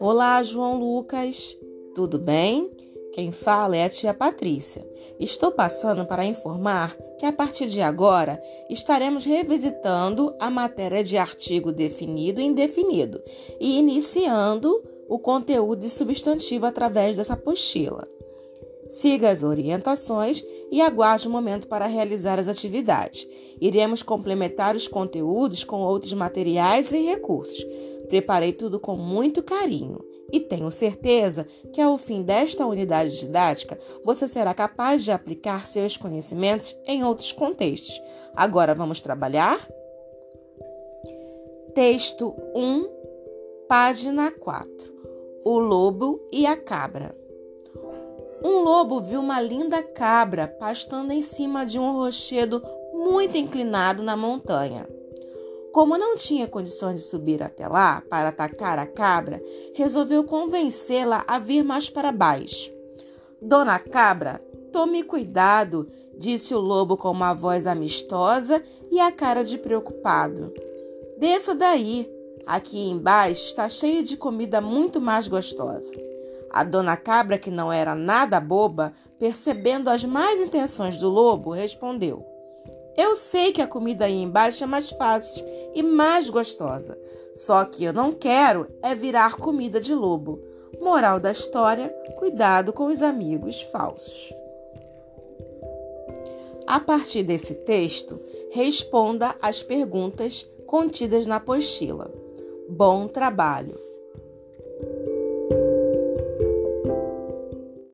Olá, João Lucas, tudo bem? Quem fala é a tia Patrícia. Estou passando para informar que a partir de agora estaremos revisitando a matéria de artigo definido e indefinido e iniciando o conteúdo de substantivo através dessa apostila. Siga as orientações e aguarde o momento para realizar as atividades. Iremos complementar os conteúdos com outros materiais e recursos. Preparei tudo com muito carinho e tenho certeza que ao fim desta unidade didática você será capaz de aplicar seus conhecimentos em outros contextos. Agora vamos trabalhar? Texto 1, página 4: O lobo e a cabra. Um lobo viu uma linda cabra pastando em cima de um rochedo muito inclinado na montanha. Como não tinha condições de subir até lá para atacar a cabra, resolveu convencê-la a vir mais para baixo. Dona Cabra, tome cuidado, disse o lobo com uma voz amistosa e a cara de preocupado. Desça daí. Aqui embaixo está cheio de comida muito mais gostosa. A dona Cabra, que não era nada boba, percebendo as más intenções do lobo, respondeu: eu sei que a comida aí embaixo é mais fácil e mais gostosa. Só que eu não quero é virar comida de lobo. Moral da história: cuidado com os amigos falsos. A partir desse texto, responda às perguntas contidas na apostila. Bom trabalho!